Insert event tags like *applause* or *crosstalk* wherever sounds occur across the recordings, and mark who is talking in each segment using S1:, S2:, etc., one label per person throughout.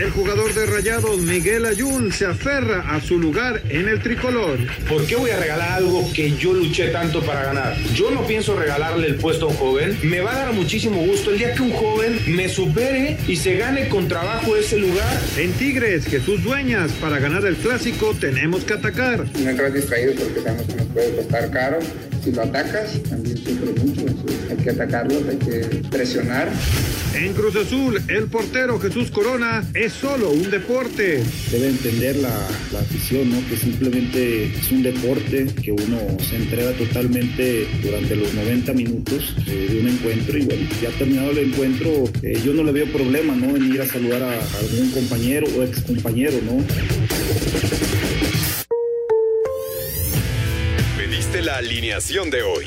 S1: El jugador de Rayados, Miguel Ayun, se aferra a su lugar en el tricolor.
S2: ¿Por qué voy a regalar algo que yo luché tanto para ganar? Yo no pienso regalarle el puesto a un joven. Me va a dar muchísimo gusto el día que un joven me supere y se gane con trabajo ese lugar.
S1: En Tigres, Jesús Dueñas, para ganar el clásico tenemos que atacar.
S3: No entrar distraído porque sabemos que nos puede costar caro. Si lo atacas, también sufre mucho. Hay que atacarlo, hay que presionar.
S1: En Cruz Azul, el portero Jesús Corona es solo un deporte.
S4: Debe entender la, la afición, ¿no? Que simplemente es un deporte, que uno se entrega totalmente durante los 90 minutos eh, de un encuentro y bueno, ya terminado el encuentro, eh, yo no le veo problema, ¿no? En ir a saludar a, a algún compañero o ex compañero, ¿no?
S5: Pediste la alineación de hoy.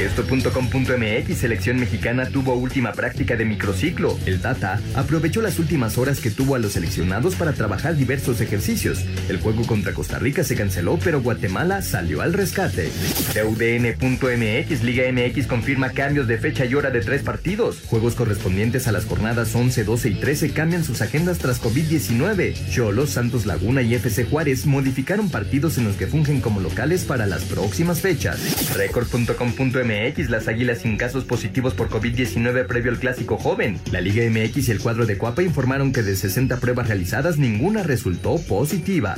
S6: Esto.com.mx Selección mexicana tuvo última práctica de microciclo. El Tata aprovechó las últimas horas que tuvo a los seleccionados para trabajar diversos ejercicios. El juego contra Costa Rica se canceló, pero Guatemala salió al rescate. UDN.mx Liga MX confirma cambios de fecha y hora de tres partidos. Juegos correspondientes a las jornadas 11, 12 y 13 cambian sus agendas tras COVID-19. Cholos, Santos Laguna y FC Juárez modificaron partidos en los que fungen como locales para las próximas fechas. Record.com.mx MX, las Águilas sin casos positivos por COVID-19 previo al clásico joven. La Liga MX y el cuadro de Cuapa informaron que de 60 pruebas realizadas, ninguna resultó positiva.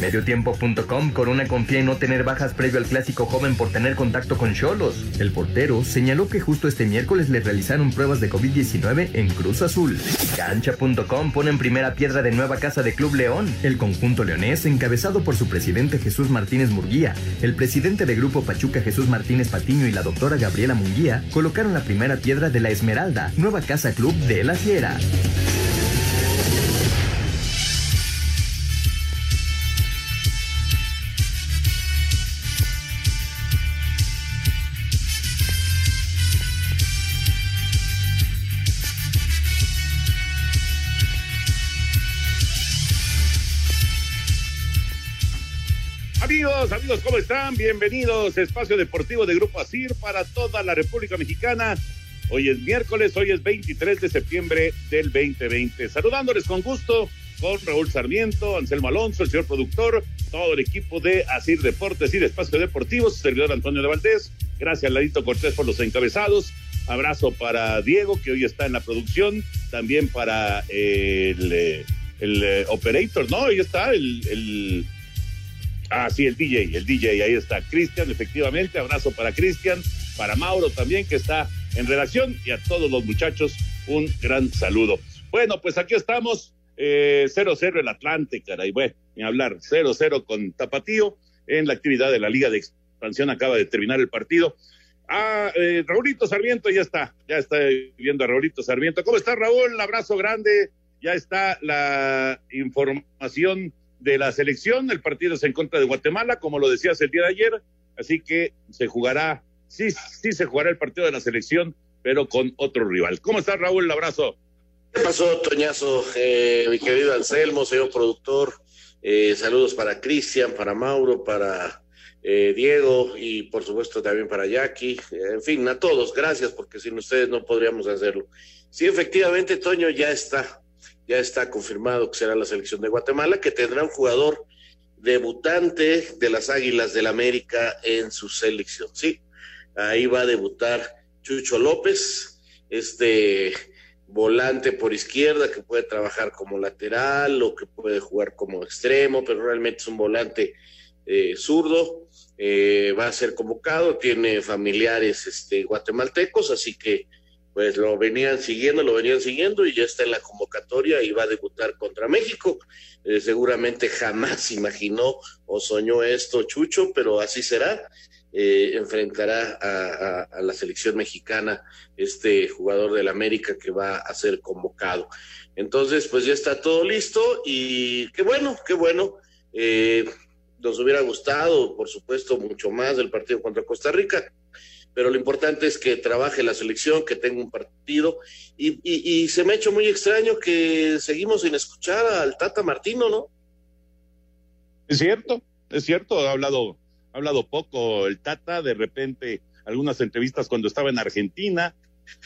S6: Mediotiempo.com, Corona confía en no tener bajas previo al clásico joven por tener contacto con Cholos. El portero señaló que justo este miércoles le realizaron pruebas de COVID-19 en Cruz Azul. Cancha.com pone en primera piedra de nueva casa de Club León. El conjunto leonés, encabezado por su presidente Jesús Martínez Murguía, el presidente de Grupo Pachuca Jesús Martínez Patiño y la doctora Gabriela Munguía colocaron la primera piedra de la Esmeralda, nueva casa club de la Fiera.
S7: Amigos, amigos, ¿cómo están? Bienvenidos a Espacio Deportivo de Grupo ASIR para toda la República Mexicana. Hoy es miércoles, hoy es 23 de septiembre del 2020. Saludándoles con gusto con Raúl Sarmiento, Anselmo Alonso, el señor productor, todo el equipo de ASIR Deportes y Espacio Deportivo, su servidor Antonio de Valdés. Gracias, Ladito Cortés, por los encabezados. Abrazo para Diego, que hoy está en la producción. También para el, el, el operator, ¿no? Ahí está el, el Ah, sí, el DJ, el DJ, ahí está. Cristian, efectivamente, abrazo para Cristian, para Mauro también, que está en redacción, y a todos los muchachos, un gran saludo. Bueno, pues aquí estamos, 0-0 eh, el Atlante, caray, bueno, ni hablar, 0-0 con Tapatío en la actividad de la Liga de Expansión, acaba de terminar el partido. Ah, eh, Raulito Sarmiento ya está, ya está viendo a Raulito Sarmiento. ¿Cómo está Raúl? Abrazo grande, ya está la información de la selección. El partido es en contra de Guatemala, como lo decías el día de ayer. Así que se jugará, sí, sí se jugará el partido de la selección, pero con otro rival. ¿Cómo estás, Raúl? Un abrazo.
S8: ¿Qué pasó, Toñazo? Eh, mi querido Anselmo, señor productor. Eh, saludos para Cristian, para Mauro, para eh, Diego y por supuesto también para Jackie. en fin, a todos, gracias porque sin ustedes no podríamos hacerlo. Sí, efectivamente, Toño ya está ya está confirmado que será la selección de Guatemala, que tendrá un jugador debutante de las Águilas del América en su selección. Sí, ahí va a debutar Chucho López, este volante por izquierda que puede trabajar como lateral o que puede jugar como extremo, pero realmente es un volante eh, zurdo. Eh, va a ser convocado, tiene familiares este, guatemaltecos, así que pues lo venían siguiendo, lo venían siguiendo y ya está en la convocatoria y va a debutar contra México. Eh, seguramente jamás *laughs* imaginó o soñó esto Chucho, pero así será. eh, enfrentará a, la selección mexicana, este jugador del América que va a ser convocado. Entonces, pues ya está todo listo y qué bueno, qué bueno. Eh, nos hubiera gustado, por supuesto, mucho más del partido contra Costa Rica, pero lo importante es que trabaje la selección, que tenga un partido, y, y se me ha hecho muy extraño que seguimos sin escuchar al Tata Martino, ¿no?
S7: Es cierto, es cierto, ha hablado, ha hablado poco el Tata, de repente algunas entrevistas cuando estaba en Argentina,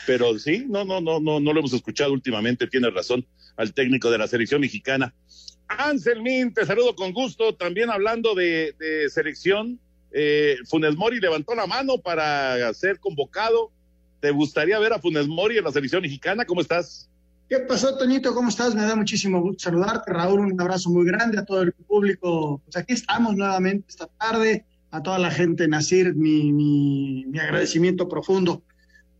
S7: pero sí, no, no, no, no, no lo hemos escuchado últimamente, tiene razón, al técnico de la selección mexicana. Anselmín, te saludo con gusto, también hablando de, selección, eh, Funes Mori levantó la mano para ser convocado. ¿Te gustaría ver a Funes Mori en la selección mexicana? ¿Cómo estás?
S9: ¿Qué pasó, Toñito? ¿Cómo estás? Me da muchísimo gusto saludarte. Raúl, un abrazo muy grande a todo el público. Pues aquí estamos nuevamente esta tarde. A toda la gente, Nacir, mi, mi, mi agradecimiento profundo.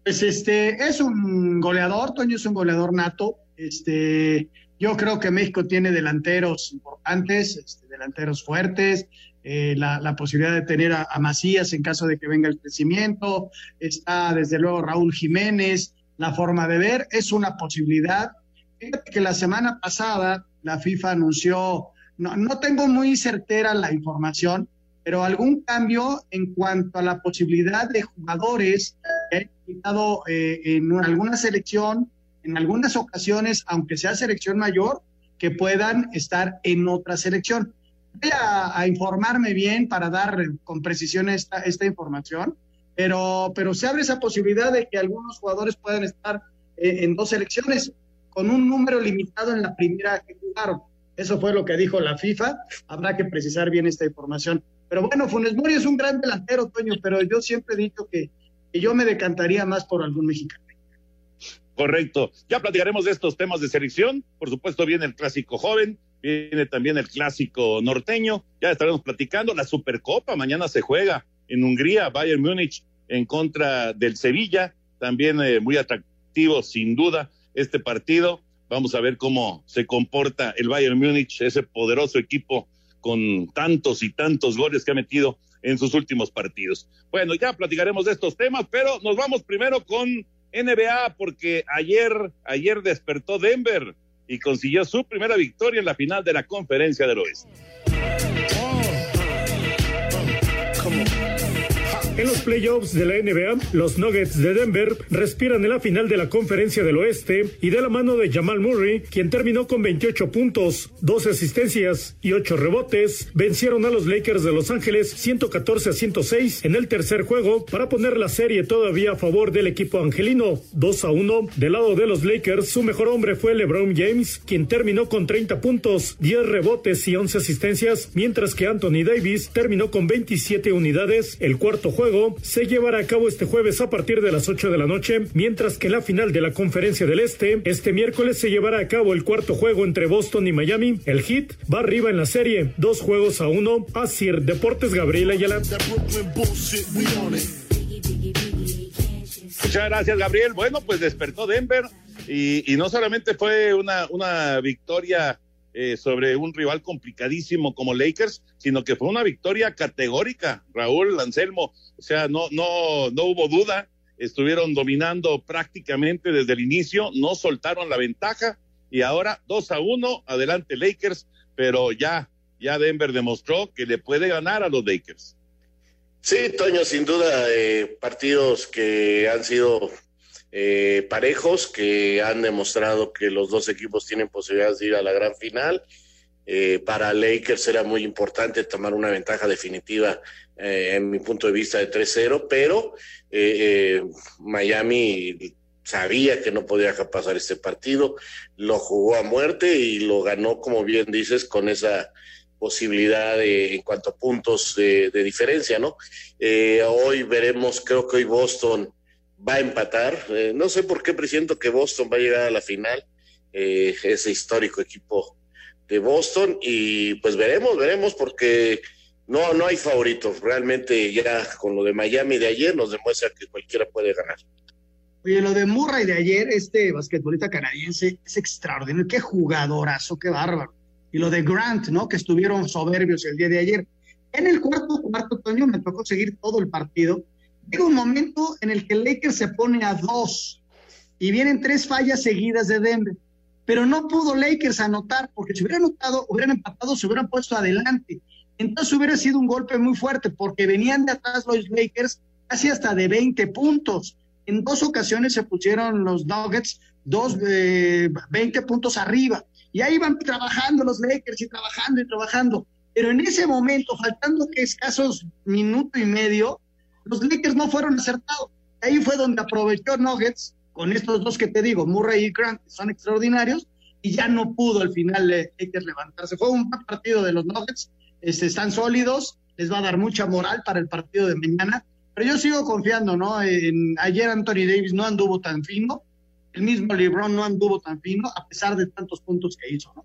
S9: Pues este, es un goleador, Toño es un goleador nato. Este, yo creo que México tiene delanteros importantes, este, delanteros fuertes, eh, la, posibilidad de tener a, Macías en caso de que venga el crecimiento, está desde luego Raúl Jiménez, la forma de ver, es una posibilidad. Fíjate que la semana pasada la FIFA anunció, no, no tengo muy certera la información, pero algún cambio en cuanto a la posibilidad de jugadores que han estado eh, en alguna selección, en algunas ocasiones, aunque sea selección mayor, que puedan estar en otra selección. Voy a, informarme bien para dar con precisión esta, esta información pero, pero se abre esa posibilidad de que algunos jugadores puedan estar eh, en dos selecciones con un número limitado en la primera que jugaron. Eso fue lo que dijo la FIFA. Habrá que precisar bien esta información. Pero bueno, Funes Mori es un gran delantero, Toño, pero yo siempre he dicho que, que yo me decantaría más por algún mexicano.
S7: Correcto. Ya platicaremos de estos temas de selección. Por supuesto, viene el clásico joven, viene también el clásico norteño. Ya estaremos platicando. La Supercopa mañana se juega en Hungría, Bayern Múnich en contra del Sevilla, también eh, muy atractivo sin duda este partido. Vamos a ver cómo se comporta el Bayern Múnich, ese poderoso equipo con tantos y tantos goles que ha metido en sus últimos partidos. Bueno, ya platicaremos de estos temas, pero nos vamos primero con NBA porque ayer ayer despertó Denver y consiguió su primera victoria en la final de la Conferencia del Oeste.
S10: En los playoffs de la NBA, los Nuggets de Denver respiran en la final de la Conferencia del Oeste y de la mano de Jamal Murray, quien terminó con 28 puntos, 12 asistencias y 8 rebotes, vencieron a los Lakers de Los Ángeles 114 a 106 en el tercer juego para poner la serie todavía a favor del equipo angelino, 2 a 1. Del lado de los Lakers, su mejor hombre fue LeBron James, quien terminó con 30 puntos, 10 rebotes y 11 asistencias, mientras que Anthony Davis terminó con 27 unidades. El cuarto juego se llevará a cabo este jueves a partir de las 8 de la noche, mientras que la final de la Conferencia del Este, este miércoles se llevará a cabo el cuarto juego entre Boston y Miami. El Heat va arriba en la serie, dos juegos a uno. Asir Deportes Gabriela Ayala.
S7: Muchas gracias, Gabriel. Bueno, pues despertó Denver y, y no solamente fue una, una victoria eh, sobre un rival complicadísimo como Lakers, sino que fue una victoria categórica, Raúl Anselmo. O sea, no, no, no hubo duda, estuvieron dominando prácticamente desde el inicio, no soltaron la ventaja y ahora 2 a 1, adelante Lakers, pero ya, ya Denver demostró que le puede ganar a los Lakers.
S8: Sí, Toño, sin duda, eh, partidos que han sido eh, parejos que han demostrado que los dos equipos tienen posibilidades de ir a la gran final. Eh, para Lakers era muy importante tomar una ventaja definitiva, eh, en mi punto de vista, de 3-0, pero Miami sabía que no podía pasar este partido, lo jugó a muerte y lo ganó, como bien dices, con esa posibilidad de, en cuanto a puntos de diferencia, ¿no? hoy veremos, creo que hoy Boston va a empatar. Eh, no sé por qué presiento que Boston va a llegar a la final, eh, ese histórico equipo de Boston, y pues veremos, veremos, porque no, no hay favoritos. Realmente ya con lo de Miami de ayer nos demuestra que cualquiera puede ganar.
S9: Oye, lo de Murray de ayer, este basquetbolista canadiense, es extraordinario. Qué jugadorazo, qué bárbaro. Y lo de Grant, ¿no? Que estuvieron soberbios el día de ayer. En el cuarto cuarto, Toño, me tocó seguir todo el partido. Llega un momento en el que Lakers se pone a dos y vienen tres fallas seguidas de Denver. Pero no pudo Lakers anotar, porque si hubiera anotado, hubieran empatado, se hubieran puesto adelante. Entonces hubiera sido un golpe muy fuerte, porque venían de atrás los Lakers casi hasta de 20 puntos. En dos ocasiones se pusieron los Nuggets dos, eh, 20 puntos arriba. Y ahí van trabajando los Lakers y trabajando y trabajando. Pero en ese momento, faltando que escasos minuto y medio, los Lakers no fueron acertados. Ahí fue donde aprovechó Nuggets con estos dos que te digo, Murray y Grant, que son extraordinarios, y ya no pudo al final Lakers levantarse. Fue un partido de los Nuggets, este, están sólidos, les va a dar mucha moral para el partido de mañana, pero yo sigo confiando, ¿no? En, ayer Anthony Davis no anduvo tan fino, el mismo LeBron no anduvo tan fino, a pesar de tantos puntos que hizo, ¿no?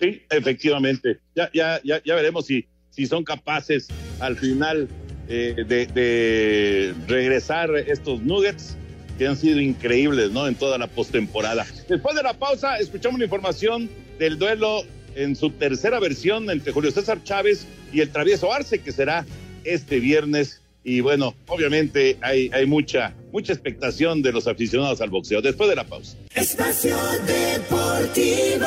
S7: Sí, efectivamente. Ya, ya, ya, ya veremos si, si son capaces al final eh, de, de, regresar estos Nuggets que han sido increíbles, ¿no? En toda la postemporada. Después de la pausa, escuchamos la información del duelo en su tercera versión entre Julio César Chávez y el travieso Arce, que será este viernes. Y bueno, obviamente hay, hay mucha, mucha expectación de los aficionados al boxeo. Después de la pausa.
S11: Espacio Deportivo.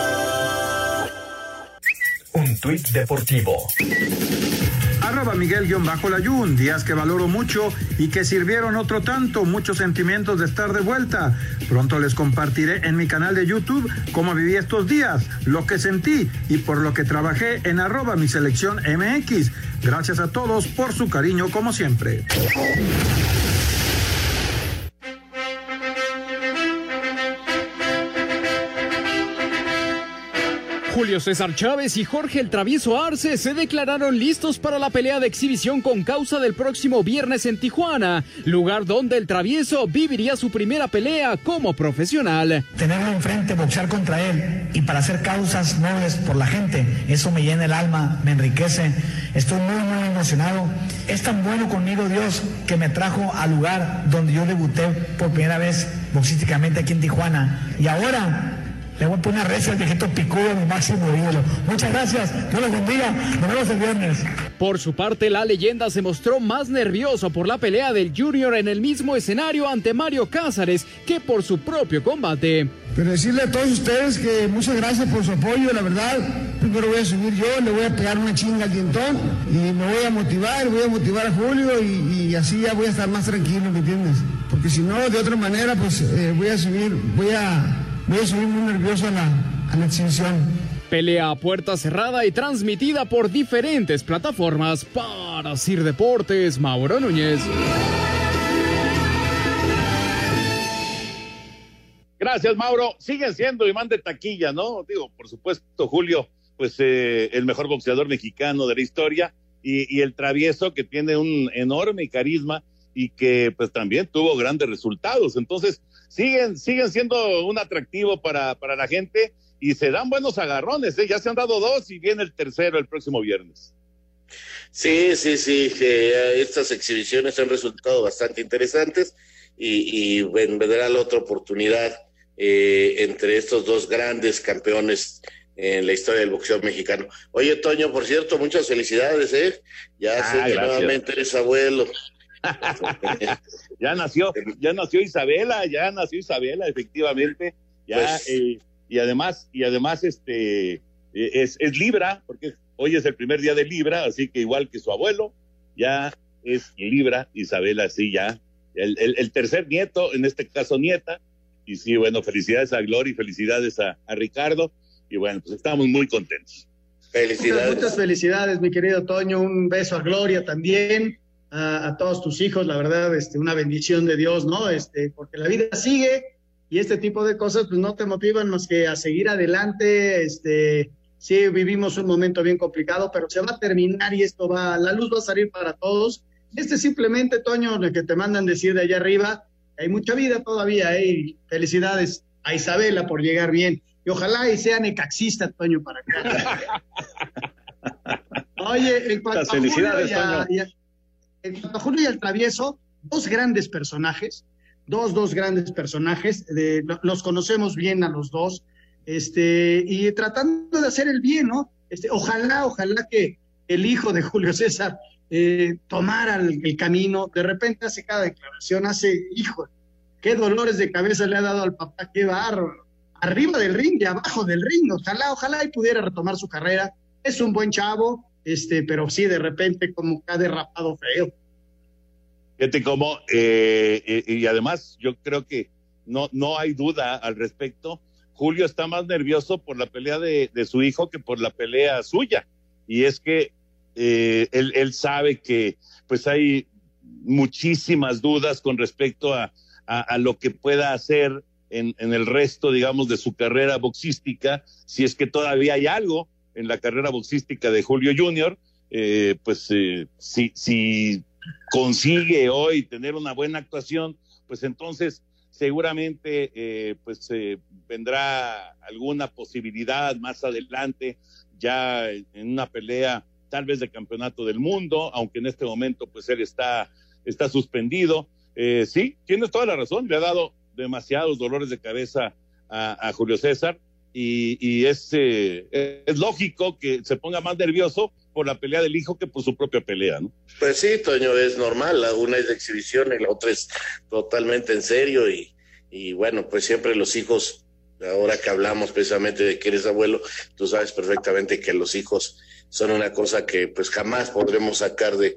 S6: Un tuit deportivo.
S12: Arroba Miguel-Layún, días que valoro mucho y que sirvieron otro tanto, muchos sentimientos de estar de vuelta. Pronto les compartiré en mi canal de YouTube cómo viví estos días, lo que sentí y por lo que trabajé en arroba mi selección MX. Gracias a todos por su cariño como siempre.
S13: Julio César Chávez y Jorge el Travieso Arce se declararon listos para la pelea de exhibición con causa del próximo viernes en Tijuana, lugar donde el Travieso viviría su primera pelea como profesional.
S14: Tenerlo enfrente, boxear contra él y para hacer causas nobles por la gente, eso me llena el alma, me enriquece. Estoy muy, muy emocionado. Es tan bueno conmigo Dios que me trajo al lugar donde yo debuté por primera vez boxísticamente aquí en Tijuana. Y ahora le voy a poner recio al viejito picudo, mi máximo ídolo. Muchas gracias, Dios los bendiga, nos vemos el viernes.
S13: Por su parte, la leyenda se mostró más nervioso por la pelea del Junior en el mismo escenario ante Mario Cázares que por su propio combate.
S15: Pero decirle a todos ustedes que muchas gracias por su apoyo, la verdad. Primero voy a subir yo, le voy a pegar una chinga al dientón y me voy a motivar, voy a motivar a Julio y, y así ya voy a estar más tranquilo, ¿me entiendes? Porque si no, de otra manera, pues eh, voy a subir, voy a voy a subir muy nervioso a la, a la exhibición.
S13: Pelea a puerta cerrada y transmitida por diferentes plataformas para Sir Deportes, Mauro Núñez.
S7: Gracias, Mauro. Siguen siendo imán de taquilla, ¿no? Digo, por supuesto, Julio, pues eh, el mejor boxeador mexicano de la historia y, y el travieso que tiene un enorme carisma y que pues también tuvo grandes resultados. Entonces, siguen, siguen siendo un atractivo para, para la gente y se dan buenos agarrones, ¿eh? ya se han dado dos y viene el tercero el próximo viernes.
S8: Sí, sí, sí, eh, estas exhibiciones han resultado bastante interesantes y, vendrá la otra oportunidad eh, entre estos dos grandes campeones en la historia del boxeo mexicano. Oye, Toño, por cierto, muchas felicidades, ¿eh? Ya
S7: Ah,
S8: sé que nuevamente eres abuelo. *laughs*
S7: ya nació, ya nació Isabela, ya nació Isabela, efectivamente, ya,
S8: Pues-
S7: eh, y además, y además, este, eh, es, es Libra, porque hoy es el primer día de Libra, así que igual que su abuelo, ya es Libra, Isabela, sí, ya, el, el, el tercer nieto, en este caso nieta, y sí, bueno, felicidades a Gloria y felicidades a, a Ricardo, y bueno, pues estamos muy contentos.
S9: Muchas, muchas felicidades, mi querido Toño. Un beso a Gloria también, a, a todos tus hijos. La verdad, este, una bendición de Dios, ¿no? Este, porque la vida sigue y este tipo de cosas, pues no te motivan más que a seguir adelante. Este, sí, vivimos un momento bien complicado, pero se va a terminar y esto va, la luz va a salir para todos. Este simplemente, Toño, lo que te mandan decir de allá arriba, hay mucha vida todavía, ¿eh? Y felicidades a Isabela por llegar bien. Y ojalá y sea necaxista, Toño, para acá. *laughs* Oye, en cuanto,
S7: Las felicidades,
S9: a-
S7: Toño.
S9: y a- en a Julio y al Travieso, dos grandes personajes, dos, dos grandes personajes, los conocemos bien a los dos, este, y tratando de hacer el bien, ¿no? Este, ojalá, ojalá que, el hijo de Julio César eh, tomara el, camino, de repente hace cada declaración, hace, hijo, qué dolores de cabeza le ha dado al papá, qué bárbaro, arriba del ring y abajo del ring, ojalá, ojalá y pudiera retomar su carrera, es un buen chavo, este, pero sí, de repente como que ha derrapado feo.
S7: Fíjate cómo, eh, eh, y además yo creo que no, no hay duda al respecto, Julio está más nervioso por la pelea de, su hijo que por la pelea suya. Y es que eh, él, sabe que pues hay muchísimas dudas con respecto a, lo que pueda hacer en, el resto, digamos, de su carrera boxística, si es que todavía hay algo en la carrera boxística de Julio Junior, eh, pues eh, si, si consigue hoy tener una buena actuación, pues entonces seguramente eh, pues eh, vendrá alguna posibilidad más adelante ya en una pelea tal vez de campeonato del mundo, aunque en este momento pues él está, está suspendido. Eh, sí, tienes toda la razón, le ha dado demasiados dolores de cabeza a, a Julio César y, y es, es lógico que se ponga más nervioso por la pelea del hijo que por su propia pelea, ¿no?
S8: Pues sí, Toño, es normal, una es de exhibición y la otra es totalmente en serio y, y bueno, pues siempre los hijos, ahora que hablamos precisamente de que eres abuelo, tú sabes perfectamente que los hijos son una cosa que pues jamás podremos sacar de,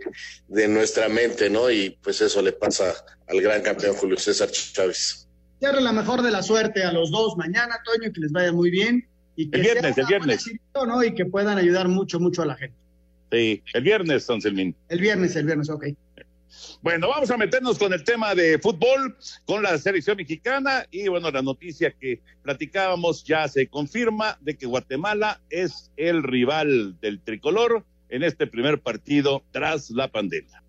S8: de nuestra mente, ¿no? Y pues eso le pasa al gran campeón Julio César Chávez.
S9: Cierre la mejor de la suerte a los dos mañana, Toño, que les vaya muy bien. Y que
S7: el viernes, el viernes.
S9: ¿no? Y que puedan ayudar mucho, mucho a la gente.
S7: Sí, el viernes, San Selmín.
S9: El viernes, el viernes, ok.
S7: Bueno, vamos a meternos con el tema de fútbol, con la selección mexicana y bueno, la noticia que platicábamos ya se confirma de que Guatemala es el rival del tricolor en este primer partido tras la pandemia.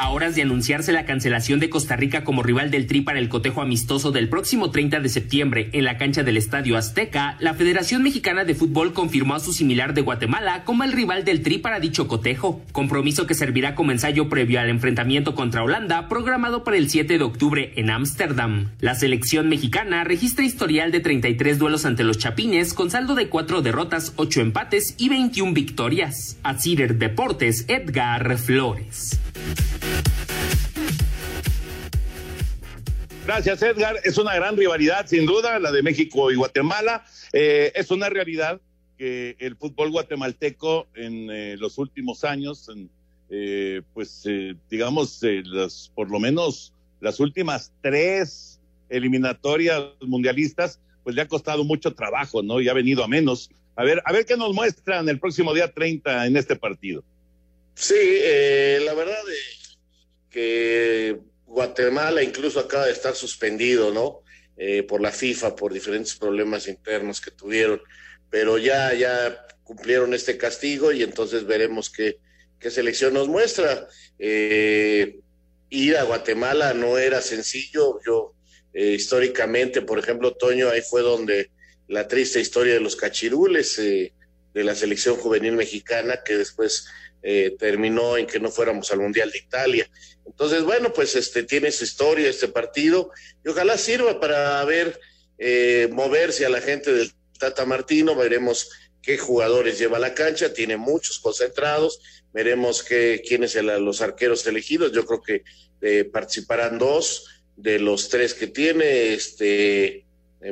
S16: A horas de anunciarse la cancelación de Costa Rica como rival del Tri para el cotejo amistoso del próximo 30 de septiembre en la cancha del Estadio Azteca, la Federación Mexicana de Fútbol confirmó a su similar de Guatemala como el rival del Tri para dicho cotejo, compromiso que servirá como ensayo previo al enfrentamiento contra Holanda programado para el 7 de octubre en Ámsterdam. La selección mexicana registra historial de 33 duelos ante los Chapines con saldo de 4 derrotas, 8 empates y 21 victorias. A Cider Deportes, Edgar Flores.
S7: Gracias, Edgar. Es una gran rivalidad, sin duda, la de México y Guatemala. Eh, es una realidad que el fútbol guatemalteco en eh, los últimos años, eh, pues digamos, las, por lo menos las últimas tres eliminatorias mundialistas, pues le ha costado mucho trabajo, ¿no? Y ha venido a menos. A ver, a ver qué nos muestran el próximo día 30 en este partido.
S8: Sí, la verdad que Guatemala incluso acaba de estar suspendido, ¿no? Eh, por la FIFA, por diferentes problemas internos que tuvieron, pero ya, ya cumplieron este castigo y entonces veremos qué, qué selección nos muestra. Eh, ir a Guatemala no era sencillo, yo eh, históricamente, por ejemplo, Toño, ahí fue donde la triste historia de los cachirules de la selección juvenil mexicana, que después terminó en que no fuéramos al Mundial de Italia. Entonces, bueno, pues este tiene su historia este partido y ojalá sirva para ver eh, moverse a la gente del Tata Martino, veremos qué jugadores lleva a la cancha, tiene muchos concentrados, veremos qué, quiénes son los arqueros elegidos, yo creo que eh, participarán dos de los tres que tiene, este, eh,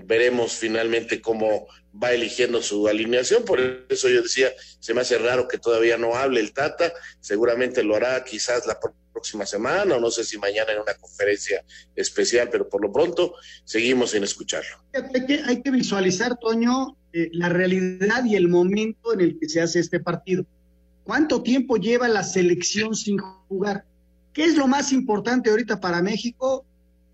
S8: veremos finalmente cómo va eligiendo su alineación, por eso yo decía, se me hace raro que todavía no hable el Tata, seguramente lo hará quizás la próxima semana o no sé si mañana en una conferencia especial, pero por lo pronto seguimos sin escucharlo.
S9: Hay que, hay que visualizar, Toño, eh, la realidad y el momento en el que se hace este partido. ¿Cuánto tiempo lleva la selección sin jugar? ¿Qué es lo más importante ahorita para México?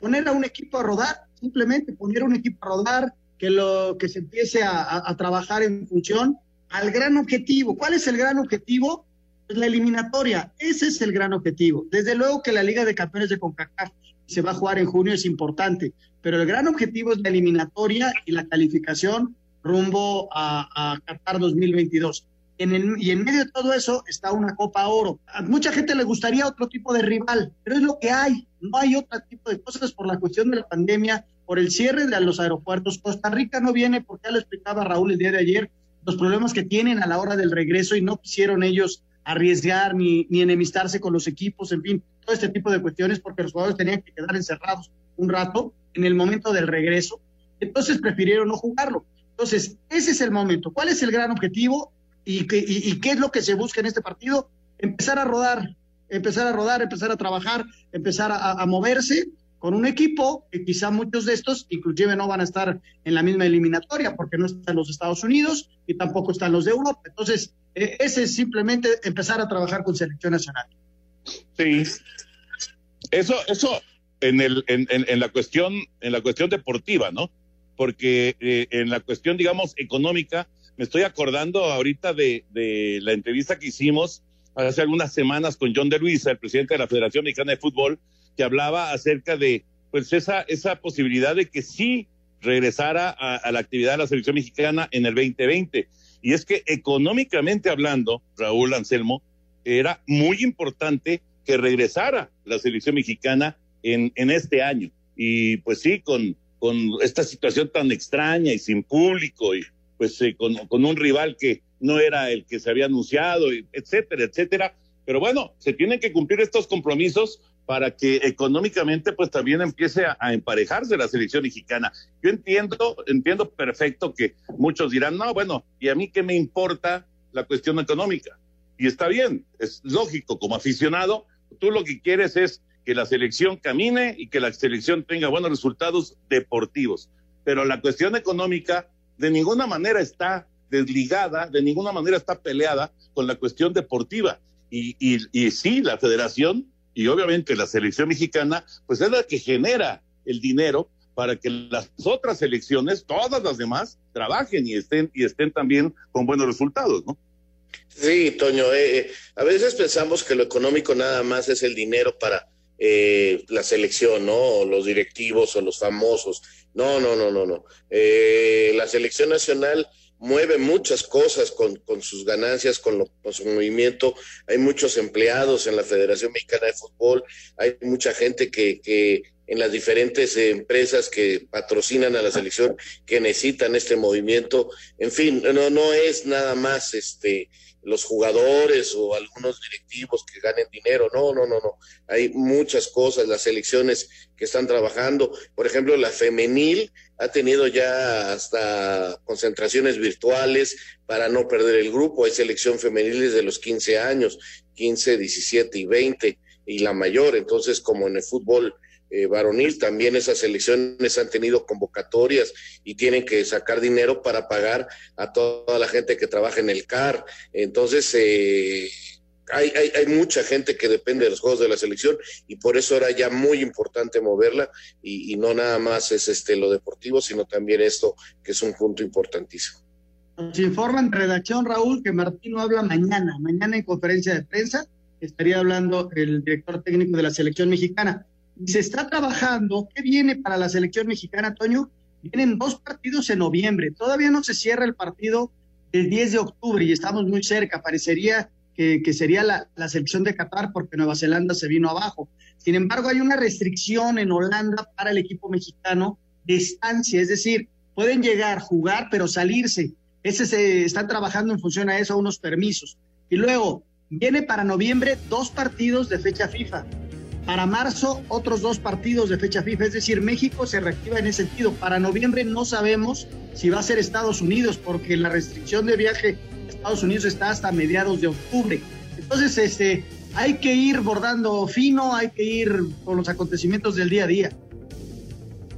S9: Poner a un equipo a rodar, simplemente poner a un equipo a rodar, que, lo, que se empiece a, trabajar en función al gran objetivo. ¿Cuál es el gran objetivo? la eliminatoria, ese es el gran objetivo. Desde luego que la Liga de Campeones de CONCACAF se va a jugar en junio es importante, pero el gran objetivo es la eliminatoria y la calificación rumbo a, a Qatar 2022. En el, y en medio de todo eso está una Copa Oro. Mucha gente le gustaría otro tipo de rival, pero es lo que hay. No hay otro tipo de cosas por la cuestión de la pandemia, por el cierre de los aeropuertos. Costa Rica no viene, porque ya lo explicaba Raúl el día de ayer, los problemas que tienen a la hora del regreso y no quisieron ellos arriesgar ni, ni enemistarse con los equipos, en fin, todo este tipo de cuestiones porque los jugadores tenían que quedar encerrados un rato en el momento del regreso. Entonces prefirieron no jugarlo. Entonces, ese es el momento. ¿Cuál es el gran objetivo y, qué, y, qué es lo que se busca en este partido? Empezar a rodar, empezar a rodar, empezar a trabajar, empezar a moverse con un equipo que quizá muchos de estos inclusive no van a estar en la misma eliminatoria porque no están los Estados Unidos y tampoco están los de Europa. Entonces, eh, ese es simplemente empezar a trabajar con selección nacional.
S7: Sí. Eso, eso en, el, en, la cuestión, en la cuestión deportiva, ¿no? Porque eh, en la cuestión, digamos, económica, me estoy acordando ahorita de, de la entrevista que hicimos hace algunas semanas con John de Luisa, el presidente de la Federación Mexicana de Fútbol, que hablaba acerca de pues esa, esa posibilidad de que sí regresara a, la actividad de la selección mexicana en el 2020. Y es que económicamente hablando, Raúl Anselmo, era muy importante que regresara la selección mexicana en, en este año. Y pues sí, con, con esta situación tan extraña y sin público, y pues eh, con, con, un rival que no era el que se había anunciado, etcétera, etcétera. Pero bueno, se tienen que cumplir estos compromisos para que económicamente pues también empiece a, emparejarse la selección mexicana. Yo entiendo, entiendo perfecto que muchos dirán, no, bueno, ¿y a mí qué me importa la cuestión económica? Y está bien, es lógico, como aficionado, tú lo que quieres es que la selección camine y que la selección tenga buenos resultados deportivos. Pero la cuestión económica de ninguna manera está desligada, de ninguna manera está peleada con la cuestión deportiva. Y, y, y sí, la federación y obviamente la selección mexicana, pues es la que genera el dinero para que las otras selecciones, todas las demás, trabajen y estén, y estén también con buenos resultados, ¿no?
S8: Sí, Toño, eh, eh, a veces pensamos que lo económico nada más es el dinero para eh, la selección, ¿no? Los directivos o los famosos. No, no, no, no, no. la selección nacional mueve muchas cosas con, con sus ganancias, con, lo, con, su movimiento. Hay muchos empleados en la Federación Mexicana de Fútbol, hay mucha gente que, que en las diferentes empresas que patrocinan a la selección que necesitan este movimiento. En fin, no, no es nada más este los jugadores o algunos directivos que ganen dinero. No, no, no, no. Hay muchas cosas, las selecciones que están trabajando. Por ejemplo, la femenil ha tenido ya hasta concentraciones virtuales para no perder el grupo. Hay selección femenil desde los 15 años, 15, 17 y 20 y la mayor. Entonces, como en el fútbol eh, varonil, también esas elecciones han tenido convocatorias y tienen que sacar dinero para pagar a toda la gente que trabaja en el CAR. Entonces, eh, hay, hay, mucha gente que depende de los juegos de la selección y por eso era ya muy importante moverla y, no nada más es este lo deportivo, sino también esto que es un punto importantísimo.
S9: Nos informan en redacción, Raúl, que Martino habla mañana, mañana en conferencia de prensa, estaría hablando el director técnico de la selección mexicana se está trabajando. ¿Qué viene para la selección mexicana, Toño? Vienen dos partidos en noviembre. Todavía no se cierra el partido el 10 de octubre y estamos muy cerca. Parecería que, sería la, selección de Qatar porque Nueva Zelanda se vino abajo. Sin embargo, hay una restricción en Holanda para el equipo mexicano de estancia, es decir, pueden llegar, jugar, pero salirse. Ese se están trabajando en función a eso, unos permisos. Y luego, viene para noviembre dos partidos de fecha FIFA. Para marzo, otros dos partidos de fecha FIFA, es decir, México se reactiva en ese sentido. Para noviembre no sabemos si va a ser Estados Unidos, porque la restricción de viaje a Estados Unidos está hasta mediados de octubre. Entonces, este, hay que ir bordando fino, hay que ir con los acontecimientos del día a día.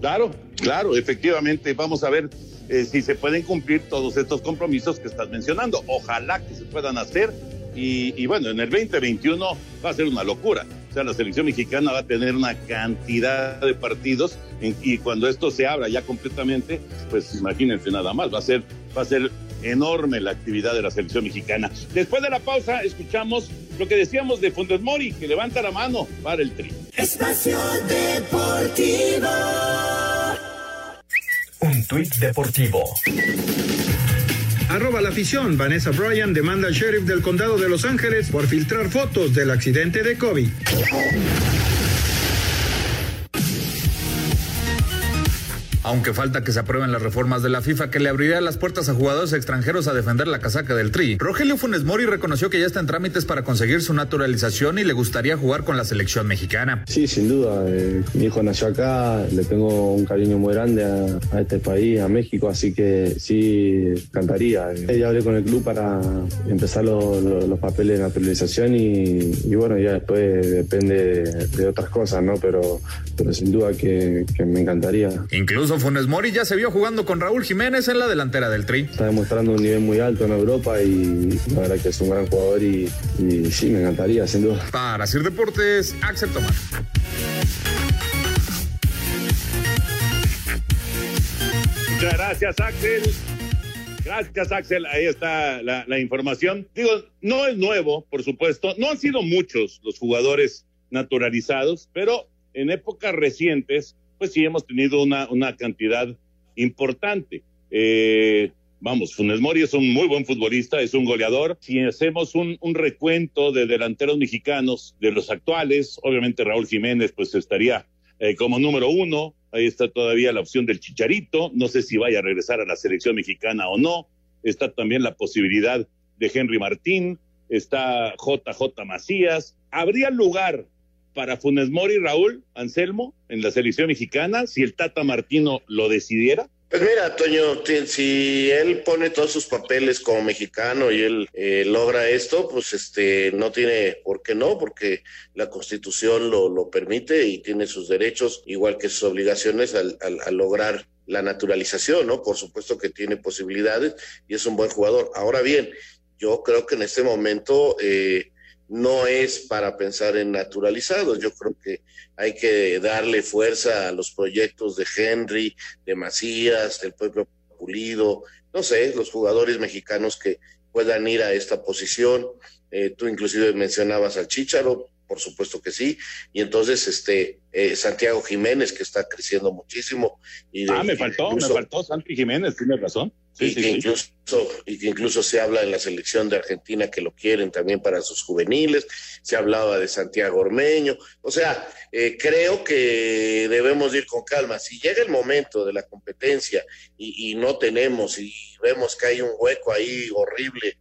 S7: Claro, claro, efectivamente. Vamos a ver eh, si se pueden cumplir todos estos compromisos que estás mencionando. Ojalá que se puedan hacer. Y, y bueno, en el 2021 va a ser una locura la selección mexicana va a tener una cantidad de partidos y cuando esto se abra ya completamente, pues imagínense nada más, va a ser, va a ser enorme la actividad de la selección mexicana. Después de la pausa, escuchamos lo que decíamos de Fuentes Mori, que levanta la mano para el tri.
S11: Espacio Deportivo.
S5: Un tuit deportivo.
S12: Arroba la afición. Vanessa Bryan demanda al sheriff del condado de Los Ángeles por filtrar fotos del accidente de COVID.
S17: Aunque falta que se aprueben las reformas de la FIFA que le abriría las puertas a jugadores extranjeros a defender la casaca del Tri. Rogelio Funes Mori reconoció que ya está en trámites para conseguir su naturalización y le gustaría jugar con la selección mexicana.
S18: Sí, sin duda. Eh, mi hijo nació acá, le tengo un cariño muy grande a, este país, a México, así que sí, cantaría. Eh, ya hablé con el club para empezar los papeles de naturalización y, bueno, ya después depende de, otras cosas, ¿no? Pero, pero sin duda que, me encantaría.
S17: Incluso Funes Mori ya se vio jugando con Raúl Jiménez en la delantera del Tri.
S18: Está demostrando un nivel muy alto en Europa y la verdad que es un gran jugador y, y sí, me encantaría, sin duda.
S17: Para hacer deportes, Axel Tomás.
S7: Muchas gracias, Axel. Gracias, Axel. Ahí está la, información. Digo, no es nuevo, por supuesto. No han sido muchos los jugadores naturalizados, pero en épocas recientes, pues sí hemos tenido una, una cantidad importante. Eh, vamos, Funes Mori es un muy buen futbolista, es un goleador. Si hacemos un, recuento de delanteros mexicanos, de los actuales, obviamente Raúl Jiménez pues estaría eh, como número uno. Ahí está todavía la opción del Chicharito. No sé si vaya a regresar a la selección mexicana o no. Está también la posibilidad de Henry Martín. Está JJ Macías. ¿Habría lugar para Funes Mori, Raúl, Anselmo, en la selección mexicana si el Tata Martino lo decidiera?
S8: Pues mira, Toño, si él pone todos sus papeles como mexicano y él eh, logra esto, pues este no tiene por qué no, porque la Constitución lo, lo permite y tiene sus derechos, igual que sus obligaciones al, al, lograr la naturalización, ¿no? Por supuesto que tiene posibilidades y es un buen jugador. Ahora bien, yo creo que en este momento eh, no es para pensar en naturalizados. Yo creo que hay que darle fuerza a los proyectos de Henry, de Macías, del pueblo Pulido, no sé, los jugadores mexicanos que puedan ir a esta posición. Eh, tú inclusive mencionabas al Chicharo, por supuesto que sí. Y entonces, este, eh, Santiago Jiménez, que está creciendo muchísimo.
S7: Y ah, me faltó, me faltó Santi Jiménez, tienes razón.
S8: Y, que Incluso, y que incluso se habla en la selección de Argentina que lo quieren también para sus juveniles. Se hablaba de Santiago Ormeño. O sea, eh, creo que debemos ir con calma. Si llega el momento de la competencia y, y no tenemos y vemos que hay un hueco ahí horrible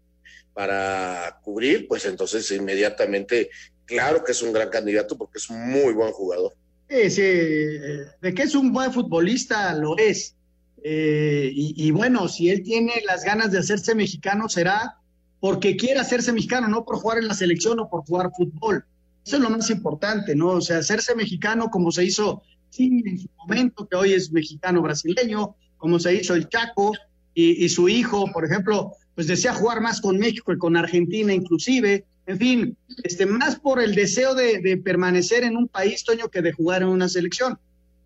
S8: para cubrir, pues entonces inmediatamente claro que es un gran candidato porque es un muy buen jugador.
S9: Sí, sí, de que es un buen futbolista, lo es. Eh, y, bueno, si él tiene las ganas de hacerse mexicano, será porque quiere hacerse mexicano, no por jugar en la selección o por jugar fútbol. Eso es lo más importante, ¿no? O sea, hacerse mexicano como se hizo en su momento, que hoy es mexicano brasileño, como se hizo el Chaco y, su hijo, por ejemplo, pues desea jugar más con México y con Argentina inclusive en fin, este, más por el deseo de, permanecer en un país, Toño, que de jugar en una selección.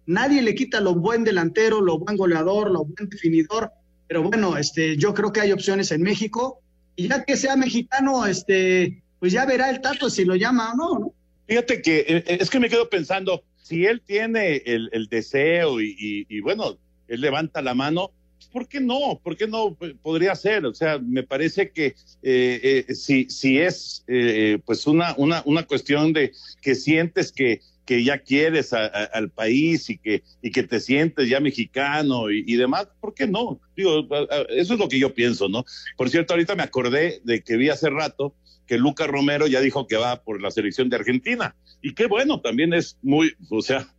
S9: Nadie le quita lo buen delantero, lo buen goleador, lo buen definidor, pero bueno, este, yo creo que hay opciones en México, y ya que sea mexicano, este, pues ya verá el tato si lo llama o no, ¿no?
S7: Fíjate que eh, eh, es que me quedo pensando, si él tiene el, deseo y bueno, él levanta la mano, ¿por qué no? ¿Por qué no podría ser? O sea, me parece que eh, si, si es eh, pues una, una, una cuestión de que sientes que, que ya quieres al país y que, y que te sientes ya mexicano y, demás, ¿por qué no? Digo, eso es lo que yo pienso, ¿no? Por cierto, ahorita me acordé de que vi hace rato que Lucas Romero ya dijo que va por la selección de Argentina. Y qué bueno, también es muy, o sea,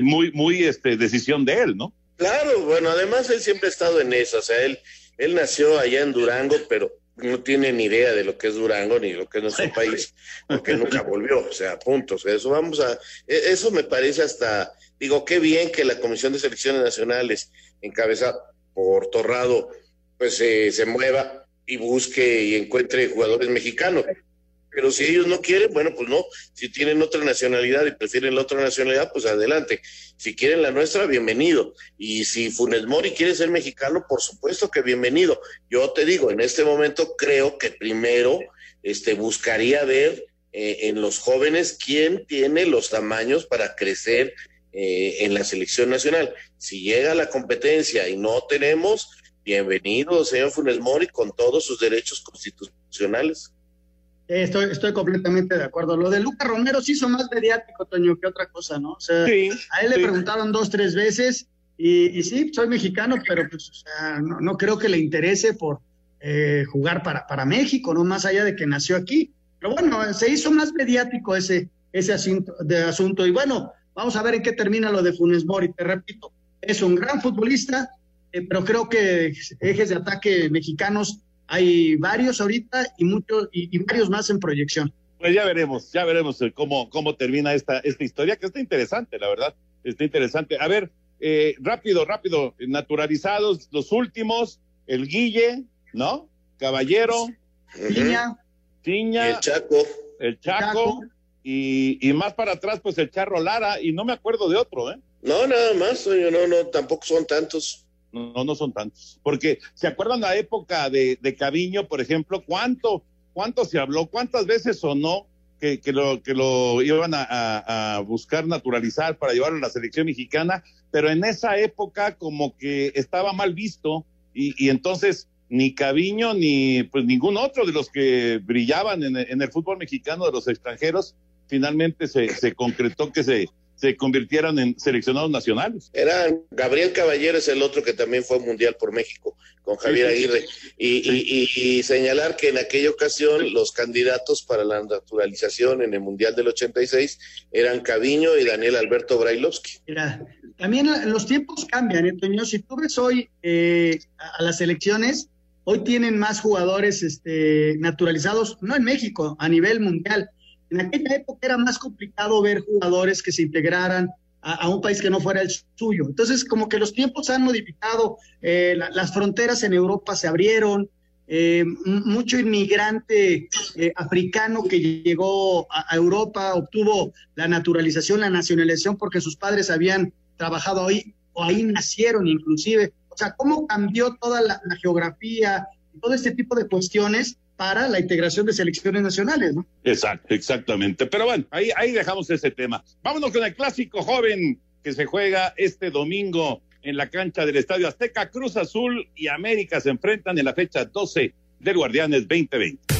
S7: muy, muy este, decisión de él, ¿no?
S8: Claro, bueno, además él siempre ha estado en eso, o sea, él, él nació allá en Durango, pero no tiene ni idea de lo que es Durango ni lo que es nuestro país, porque nunca volvió, o sea, puntos. Eso vamos a, e, eso me parece hasta, digo, qué bien que la Comisión de Selecciones Nacionales, encabezada por Torrado, pues se mueva y busque y encuentre jugadores mexicanos. Pero si ellos no quieren, bueno, pues no. Si tienen otra nacionalidad y prefieren la otra nacionalidad, pues adelante. Si quieren la nuestra, bienvenido. Y si Funes Mori quiere ser mexicano, por supuesto que bienvenido. Yo te digo, en este momento creo que primero este, buscaría ver eh, en los jóvenes quién tiene los tamaños para crecer eh, en la selección nacional. Si llega la competencia y no tenemos, bienvenido, señor Funes Mori, con todos sus derechos constitucionales.
S9: Estoy, estoy completamente de acuerdo. Lo de Luca Romero sí hizo más mediático, Toño, que otra cosa, ¿no? O sea, a él le preguntaron dos, tres veces y, Y, sí, soy mexicano, pero pues, o sea, no, creo que le interese por eh, jugar para, para México, no más allá de que nació aquí. Pero bueno, se hizo más mediático ese, ese asunto, de asunto. Y bueno, vamos a ver en qué termina lo de Funes Mori. Te repito, es un gran futbolista, eh, pero creo que ejes de ataque mexicanos hay varios ahorita y muchos y, varios más en proyección.
S7: Pues ya veremos, ya veremos cómo, cómo termina esta, esta historia, que está interesante, la verdad, está interesante. A ver, eh, rápido, rápido, naturalizados, los últimos, el Guille, ¿no? Caballero,
S9: Tiña,
S7: Tiña,
S8: el Chaco,
S7: el Chaco, Y, y, más para atrás, pues el Charro Lara, y no me acuerdo de otro, ¿eh?
S8: No, nada más, no, no, tampoco son tantos.
S7: No, no son tantos. Porque, ¿se acuerdan la época de, de por ejemplo? ¿Cuánto, cuánto se habló? ¿Cuántas veces sonó que, que, lo, que lo iban a, a, buscar naturalizar para llevarlo a la selección mexicana? Pero en esa época como que estaba mal visto y, y entonces ni Caviño ni pues ningún otro de los que brillaban en, en el fútbol mexicano de los extranjeros finalmente se, se concretó que se se convirtieran en seleccionados nacionales.
S8: Era Gabriel Caballero es el otro que también fue mundial por México con Javier Aguirre y, también que en aquella ocasión los candidatos para la naturalización en el mundial del 86 eran Caviño y Daniel Alberto Brailovsky.
S9: Mira, también los tiempos cambian, ¿eh, Toño? Si tú ves hoy eh, a las elecciones, hoy tienen más jugadores este, naturalizados, no en México, a nivel mundial. En aquella época era más complicado ver jugadores que se integraran a, un país que no fuera el suyo. Entonces, como que los tiempos han modificado, eh, las fronteras en Europa se abrieron, eh, mucho inmigrante eh, africano que llegó a, Europa obtuvo la naturalización, la nacionalización porque sus padres habían trabajado ahí o ahí nacieron inclusive. O sea, cómo cambió toda la, la geografía, todo este tipo de cuestiones para la integración de selecciones nacionales, ¿no?
S7: Exacto, exactamente. Pero bueno, ahí, ahí dejamos ese tema. Vámonos con el clásico joven que se juega este domingo en la cancha del Estadio Azteca. Cruz Azul y América se enfrentan en la fecha 12 del Guardianes 2020.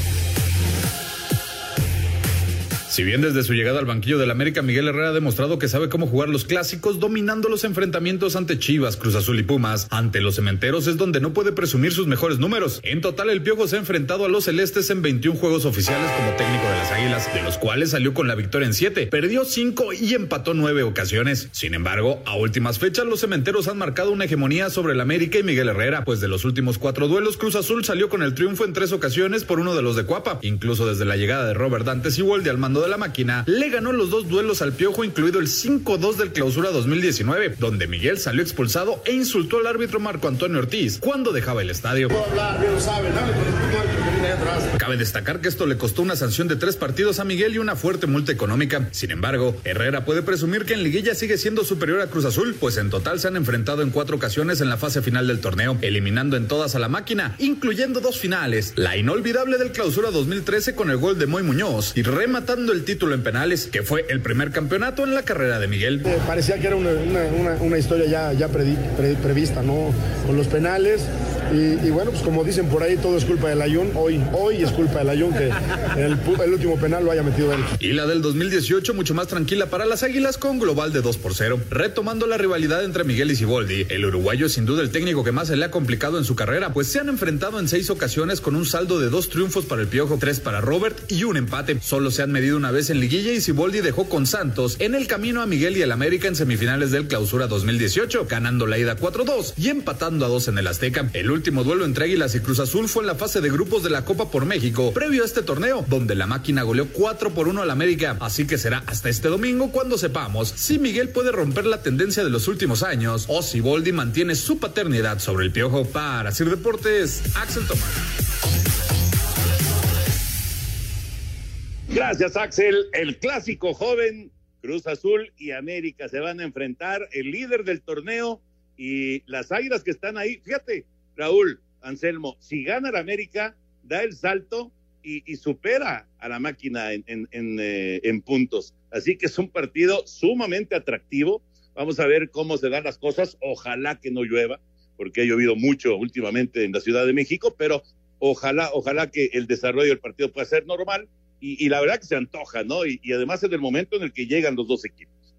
S17: Si bien desde su llegada al banquillo del América, Miguel Herrera ha demostrado que sabe cómo jugar los clásicos, dominando los enfrentamientos ante Chivas, Cruz Azul y Pumas. Ante los cementeros es donde no puede presumir sus mejores números. En total, el Piojo se ha enfrentado a los celestes en 21 juegos oficiales como técnico de las Águilas, de los cuales salió con la victoria en 7, perdió 5 y empató 9 ocasiones. Sin embargo, a últimas fechas, los cementeros han marcado una hegemonía sobre el América y Miguel Herrera, pues de los últimos cuatro duelos, Cruz Azul salió con el triunfo en tres ocasiones por uno de los de Cuapa. Incluso desde la llegada de Robert Dantes y Wolde al mando de la máquina, le ganó los dos duelos al Piojo, incluido el 5-2 del Clausura 2019, donde Miguel salió expulsado e insultó al árbitro Marco Antonio Ortiz cuando dejaba el estadio. Cabe destacar que esto le costó una sanción de tres partidos a Miguel y una fuerte multa económica. Sin embargo, Herrera puede presumir que en liguilla sigue siendo superior a Cruz Azul, pues en total se han enfrentado en cuatro ocasiones en la fase final del torneo, eliminando en todas a la máquina, incluyendo dos finales, la inolvidable del Clausura 2013 con el gol de Moy Muñoz y rematando el título en penales que fue el primer campeonato en la carrera de Miguel.
S19: Eh, parecía que era una, historia ya prevista, ¿no? Con los penales. Y, bueno, pues como dicen por ahí, todo es culpa del Ayun. Hoy, hoy es culpa del Ayun que el, último penal lo haya metido él.
S17: Y la del 2018, mucho más tranquila para las Águilas con global de 2 por 0. Retomando la rivalidad entre Miguel y Siboldi, el uruguayo es sin duda el técnico que más se le ha complicado en su carrera, pues se han enfrentado en seis ocasiones con un saldo de dos triunfos para el Piojo, tres para Robert y un empate. Solo se han medido una vez en liguilla y Siboldi dejó con Santos en el camino a Miguel y el América en semifinales del Clausura 2018, ganando la ida 4-2 y empatando a dos en el Azteca. El último duelo entre Águilas y Cruz Azul fue en la fase de grupos de la Copa por México, previo a este torneo, donde la máquina goleó 4 por 1 al América. Así que será hasta este domingo cuando sepamos si Miguel puede romper la tendencia de los últimos años o si Boldi mantiene su paternidad sobre el piojo. Para Sir Deportes, Axel Tomás.
S7: Gracias, Axel. El clásico joven, Cruz Azul y América se van a enfrentar, el líder del torneo y las águilas que están ahí. Fíjate, Raúl, Anselmo, si gana el América, da el salto y, supera a la máquina en, en, eh, en, puntos. Así que es un partido sumamente atractivo. Vamos a ver cómo se dan las cosas. Ojalá que no llueva, porque ha llovido mucho últimamente en la Ciudad de México, pero ojalá, ojalá que el desarrollo del partido pueda ser normal y, la verdad que se antoja, ¿no? Y, además es el momento en el que llegan los dos equipos.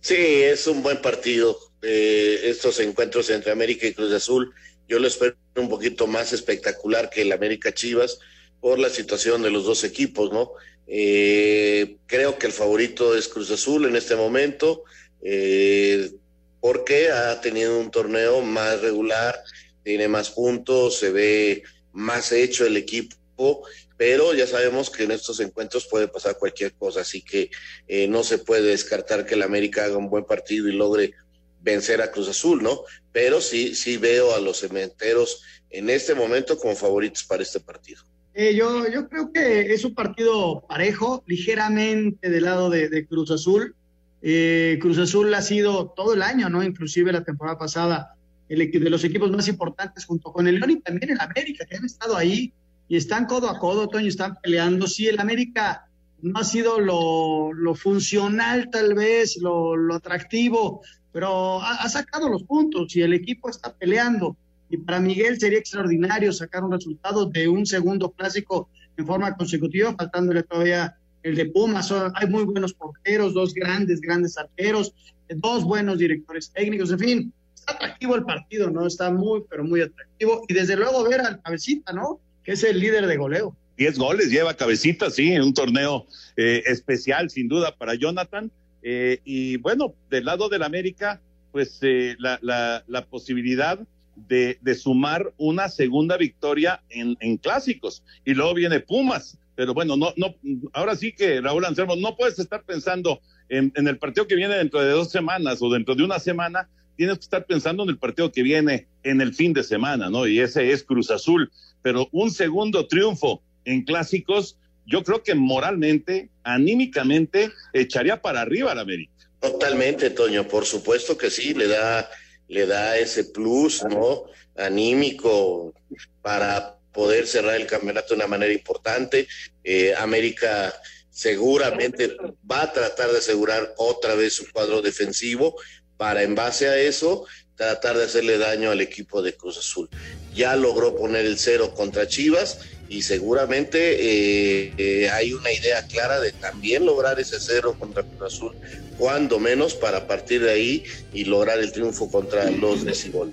S8: Sí, es un buen partido. eh, estos encuentros entre América y Cruz Azul, yo lo espero un poquito más espectacular que el América Chivas por la situación de los dos equipos, ¿no? Eh, creo que el favorito es Cruz Azul en este momento, eh, porque ha tenido un torneo más regular, tiene más puntos, se ve más hecho el equipo, pero ya sabemos que en estos encuentros puede pasar cualquier cosa, así que eh, no se puede descartar que el América haga un buen partido y logre vencer a Cruz Azul, ¿no? Pero sí, sí veo a los cementeros en este momento como favoritos para este partido.
S9: Eh, yo, yo creo que es un partido parejo, ligeramente del lado de, Cruz Azul. Eh, Cruz Azul ha sido todo el año, ¿no? Inclusive la temporada pasada, el de los equipos más importantes junto con el León y también el América, que han estado ahí y están codo a codo, Toño, están peleando. Sí, el América no ha sido lo, lo funcional tal vez, lo, lo atractivo, pero ha, sacado los puntos y el equipo está peleando. Y para Miguel sería extraordinario sacar un resultado de un segundo clásico en forma consecutiva, faltándole todavía el de Pumas. Hay muy buenos porteros, dos grandes, grandes arqueros, dos buenos directores técnicos, en fin, está atractivo el partido, ¿no? Está muy, pero muy atractivo. Y desde luego ver al cabecita, ¿no? Que es el líder de goleo.
S7: Diez goles lleva cabecita, sí, en un torneo eh, especial, sin duda, para Jonathan. Eh, y bueno, del lado del América, pues eh, la, posibilidad de, de sumar una segunda victoria en, en, clásicos. Y luego viene Pumas. Pero bueno, no, no, ahora sí que Raúl Anselmo, no puedes estar pensando en, en el partido que viene dentro de dos semanas o dentro de una semana, tienes que estar pensando en el partido que viene en el fin de semana, ¿no? Y ese es Cruz Azul. Pero un segundo triunfo en clásicos, yo creo que moralmente, anímicamente, echaría para arriba al América.
S8: Totalmente, Toño, por supuesto que sí, le da le da ese plus, ¿no? Anímico para poder cerrar el campeonato de una manera importante. Eh, América seguramente va a tratar de asegurar otra vez su cuadro defensivo para en base a eso tratar de hacerle daño al equipo de Cruz Azul. Ya logró poner el cero contra Chivas y seguramente eh, eh, hay una idea clara de también lograr ese cero contra Cruz Azul cuando menos para partir de ahí y lograr el triunfo contra los de Cibol.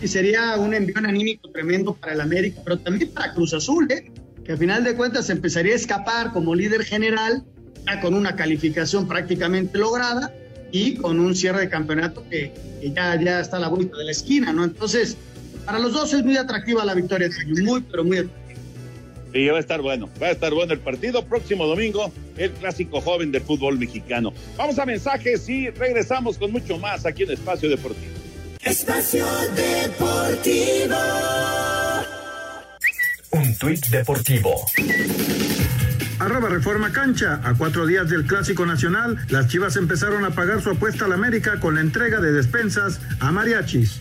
S9: Y sería un envío anímico tremendo para el América, pero también para Cruz Azul, ¿eh? que a final de cuentas empezaría a escapar como líder general, ya con una calificación prácticamente lograda y con un cierre de campeonato que, que ya, ya está a la vuelta de la esquina, ¿no? Entonces, para los dos es muy atractiva la victoria, muy, pero muy atractiva.
S7: Sí, va a estar bueno, va a estar bueno el partido. Próximo domingo, el clásico joven del fútbol mexicano. Vamos a mensajes y regresamos con mucho más aquí en Espacio Deportivo.
S11: Espacio Deportivo.
S5: Un tuit deportivo.
S12: Arroba Reforma Cancha. A cuatro días del Clásico Nacional, las Chivas empezaron a pagar su apuesta al América con la entrega de despensas a mariachis.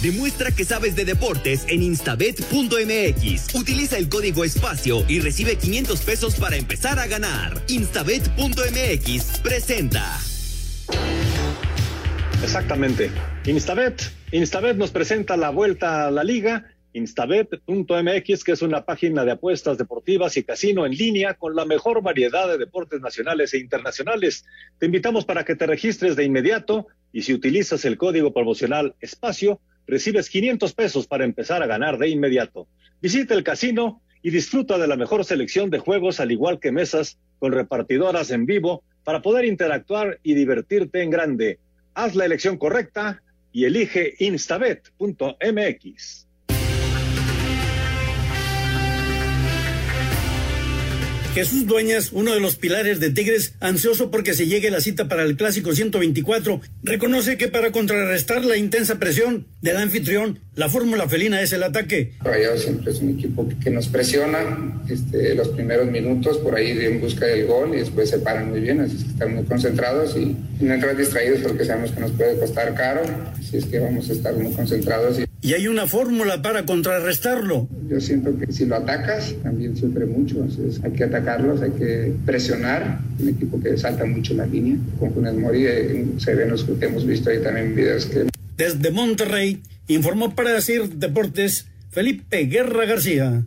S5: Demuestra que sabes de deportes en instabet.mx. Utiliza el código espacio y recibe 500 pesos para empezar a ganar. Instabet.mx presenta.
S20: Exactamente. Instabet. Instabet nos presenta la vuelta a la liga. Instabet.mx, que es una página de apuestas deportivas y casino en línea con la mejor variedad de deportes nacionales e internacionales. Te invitamos para que te registres de inmediato y si utilizas el código promocional espacio, recibes 500 pesos para empezar a ganar de inmediato. Visita el casino y disfruta de la mejor selección de juegos al igual que mesas con repartidoras en vivo para poder interactuar y divertirte en grande. Haz la elección correcta y elige instabet.mx.
S21: Jesús Dueñas, uno de los pilares de Tigres, ansioso porque se llegue la cita para el Clásico 124, reconoce que para contrarrestar la intensa presión del anfitrión, la fórmula felina es el ataque.
S3: Rayados siempre es un equipo que nos presiona este, los primeros minutos, por ahí en busca del gol y después se paran muy bien, así es que están muy concentrados y no entrar distraídos porque sabemos que nos puede costar caro, así es que vamos a estar muy concentrados. Y...
S21: Y hay una fórmula para contrarrestarlo.
S3: Yo siento que si lo atacas, también sufre mucho. Entonces hay que atacarlos, hay que presionar. Un equipo que salta mucho la línea. Con Funes Mori eh, se ven los que hemos visto ahí también videos que...
S21: Desde Monterrey, informó para decir Deportes Felipe Guerra García.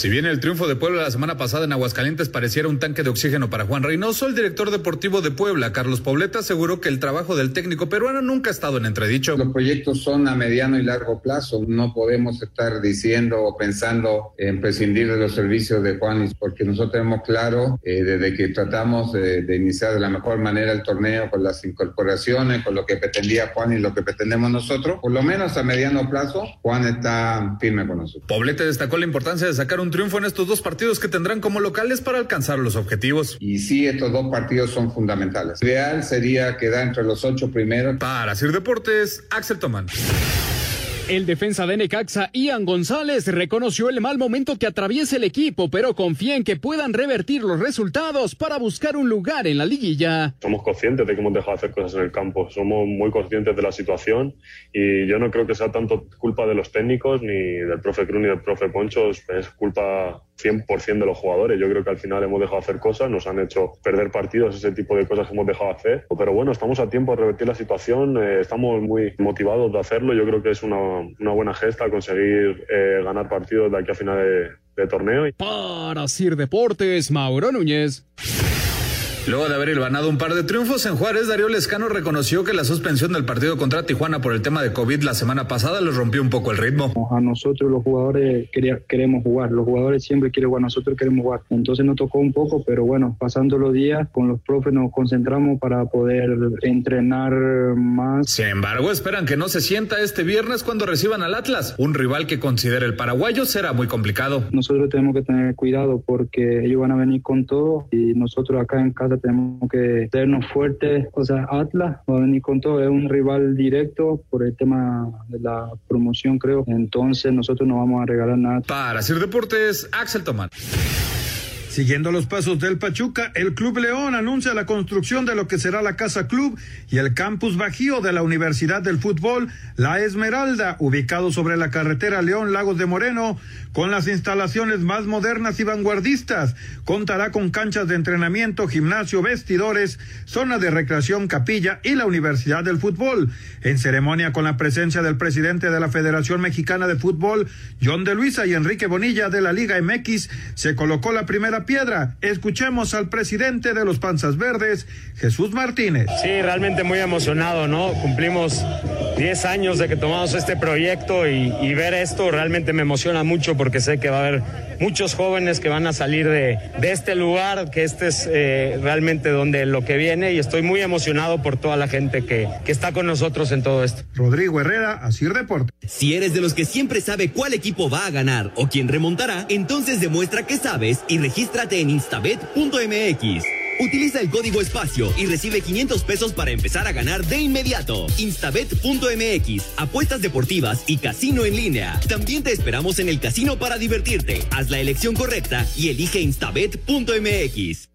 S17: Si bien el triunfo de Puebla la semana pasada en Aguascalientes pareciera un tanque de oxígeno para Juan Reynoso, el director deportivo de Puebla, Carlos Pobleta, aseguró que el trabajo del técnico peruano nunca ha estado en entredicho.
S3: Los proyectos son a mediano y largo plazo. No podemos estar diciendo o pensando en prescindir de los servicios de Juanis, porque nosotros tenemos claro, eh, desde que tratamos de, de, iniciar de la mejor manera el torneo con las incorporaciones, con lo que pretendía Juan y lo que pretendemos nosotros, por lo menos a mediano plazo, Juan está firme con nosotros.
S17: Poblete destacó la importancia de sacar un triunfo en estos dos partidos que tendrán como locales para alcanzar los objetivos.
S3: Y sí, estos dos partidos son fundamentales. Ideal sería quedar entre los ocho primeros.
S17: Para Sir Deportes, Axel Tomán.
S13: El defensa de Necaxa, Ian González, reconoció el mal momento que atraviesa el equipo, pero confía en que puedan revertir los resultados para buscar un lugar en la liguilla.
S22: Somos conscientes de que hemos dejado de hacer cosas en el campo, somos muy conscientes de la situación y yo no creo que sea tanto culpa de los técnicos, ni del profe Cruz ni del profe Poncho, es culpa 100% de los jugadores. Yo creo que al final hemos dejado de hacer cosas, nos han hecho perder partidos, ese tipo de cosas que hemos dejado de hacer. Pero bueno, estamos a tiempo de revertir la situación, eh, estamos muy motivados de hacerlo. Yo creo que es una, una buena gesta conseguir eh, ganar partidos de aquí a final de, de torneo.
S13: Para Sir Deportes, Mauro Núñez.
S17: Luego de haber hilvanado un par de triunfos en Juárez, Darío Lescano reconoció que la suspensión del partido contra Tijuana por el tema de COVID la semana pasada les rompió un poco el ritmo.
S23: A nosotros los jugadores queremos jugar, los jugadores siempre quieren jugar, nosotros queremos jugar. Entonces nos tocó un poco, pero bueno, pasando los días con los profes nos concentramos para poder entrenar más.
S17: Sin embargo, esperan que no se sienta este viernes cuando reciban al Atlas, un rival que considera el paraguayo será muy complicado.
S23: Nosotros tenemos que tener cuidado porque ellos van a venir con todo y nosotros acá en casa tenemos que tenernos fuertes. O sea, Atlas va a venir con todo, es un rival directo por el tema de la promoción, creo. Entonces nosotros no vamos a regalar nada.
S17: Para hacer deportes, Axel Tomán.
S12: Siguiendo los pasos del Pachuca, el Club León anuncia la construcción de lo que será la Casa Club y el Campus Bajío de la Universidad del Fútbol, La Esmeralda, ubicado sobre la carretera León Lagos de Moreno, con las instalaciones más modernas y vanguardistas. Contará con canchas de entrenamiento, gimnasio, vestidores, zona de recreación, capilla y la Universidad del Fútbol. En ceremonia con la presencia del presidente de la Federación Mexicana de Fútbol, John de Luisa y Enrique Bonilla de la Liga MX, se colocó la primera piedra. Escuchemos al presidente de los Panzas Verdes, Jesús Martínez.
S24: Sí, realmente muy emocionado, ¿no? Cumplimos 10 años de que tomamos este proyecto y, y, ver esto realmente me emociona mucho porque sé que va a haber muchos jóvenes que van a salir de, de este lugar, que este es eh, realmente donde lo que viene y estoy muy emocionado por toda la gente que, que está con nosotros en todo esto.
S12: Rodrigo Herrera, Asir Deporte.
S5: Si eres de los que siempre sabe cuál equipo va a ganar o quién remontará, entonces demuestra que sabes y regístrate en instabet.mx. Utiliza el código espacio y recibe 500 pesos para empezar a ganar de inmediato. Instabet.mx, apuestas deportivas y casino en línea. También te esperamos en el casino para divertirte. Haz la elección correcta y elige Instabet.mx.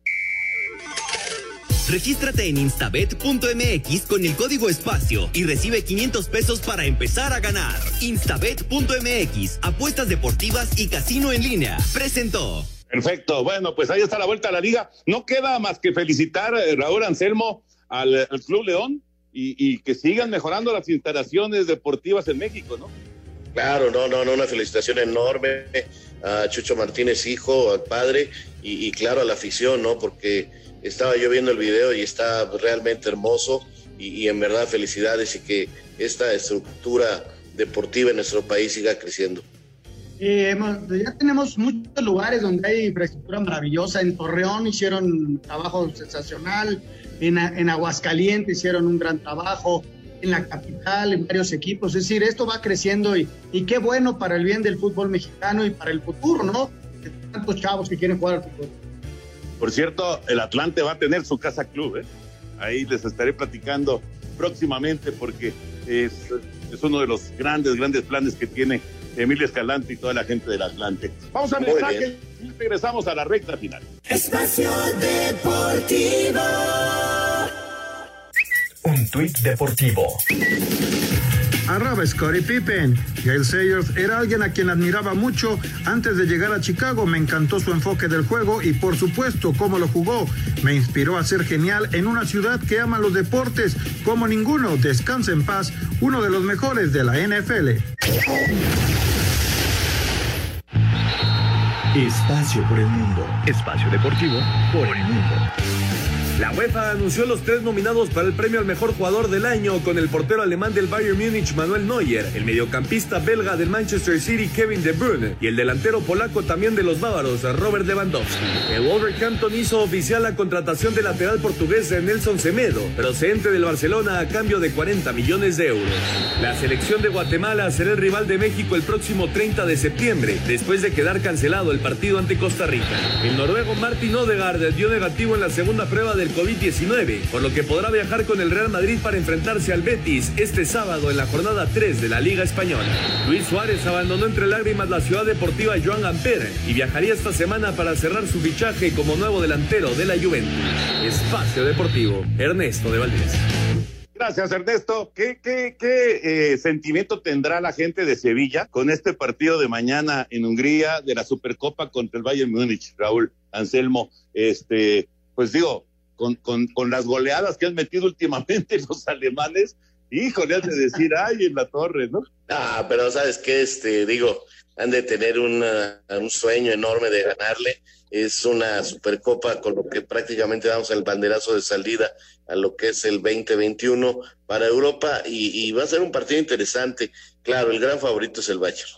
S5: Regístrate en instabet.mx con el código espacio y recibe 500 pesos para empezar a ganar. Instabet.mx, apuestas deportivas y casino en línea. Presentó.
S7: Perfecto. Bueno, pues ahí está la vuelta a la liga. No queda más que felicitar, eh, Raúl Anselmo, al, Club León y, que sigan mejorando las instalaciones deportivas en México, ¿no?
S8: Claro, no, no, no, una felicitación enorme a Chucho Martínez, hijo, al padre y, y claro, a la afición, ¿no? Porque estaba yo viendo el video y está realmente hermoso y, y en verdad felicidades y que esta estructura deportiva en nuestro país siga creciendo.
S9: Eh, ya tenemos muchos lugares donde hay infraestructura maravillosa. En Torreón hicieron un trabajo sensacional, en, en, Aguascalientes hicieron un gran trabajo, en la capital, en varios equipos. Es decir, esto va creciendo y, y qué bueno para el bien del fútbol mexicano y para el futuro, ¿no? De tantos chavos que quieren jugar al fútbol.
S7: Por cierto, el Atlante va a tener su casa club, ¿eh? Ahí les estaré platicando próximamente porque es, es uno de los grandes, grandes planes que tiene Emilio Escalante y toda la gente del Atlante. Vamos a mensaje y regresamos a la recta final.
S11: Espacio Deportivo.
S6: Un tuit deportivo.
S12: Arroba Scottie Pippen. Gail Sayers era alguien a quien admiraba mucho antes de llegar a Chicago. Me encantó su enfoque del juego y por supuesto cómo lo jugó. Me inspiró a ser genial en una ciudad que ama los deportes como ninguno. Descansa en paz, uno de los mejores de la NFL.
S6: Espacio por el mundo. Espacio deportivo por el mundo.
S25: La UEFA anunció los tres nominados para el premio al mejor jugador del año con el portero alemán del Bayern Múnich Manuel Neuer, el mediocampista belga del Manchester City Kevin De Bruyne y el delantero polaco también de los bávaros Robert Lewandowski. El Wolverhampton hizo oficial la contratación del lateral portugués Nelson Semedo, procedente del Barcelona a cambio de 40 millones de euros. La selección de Guatemala será el rival de México el próximo 30 de septiembre, después de quedar cancelado el partido ante Costa Rica. El noruego Martin Odegaard dio negativo en la segunda prueba de COVID-19, por lo que podrá viajar con el Real Madrid para enfrentarse al Betis este sábado en la jornada 3 de la Liga Española. Luis Suárez abandonó entre lágrimas la ciudad deportiva Joan Gamper y viajaría esta semana para cerrar su fichaje como nuevo delantero de la Juventus. Espacio Deportivo, Ernesto de Valdés.
S7: Gracias, Ernesto. ¿Qué, qué, qué eh, sentimiento tendrá la gente de Sevilla con este partido de mañana en Hungría de la Supercopa contra el Bayern Múnich, Raúl Anselmo? Este, pues digo, con, con, con las goleadas que han metido últimamente *laughs* los alemanes, híjole, has de decir, *laughs* ay, en la torre, ¿no?
S8: Ah, pero sabes qué, este, digo, han de tener una, un sueño enorme de ganarle. Es una supercopa con lo que prácticamente damos el banderazo de salida a lo que es el 2021 para Europa y, y va a ser un partido interesante. Claro, el gran favorito es el Bayern.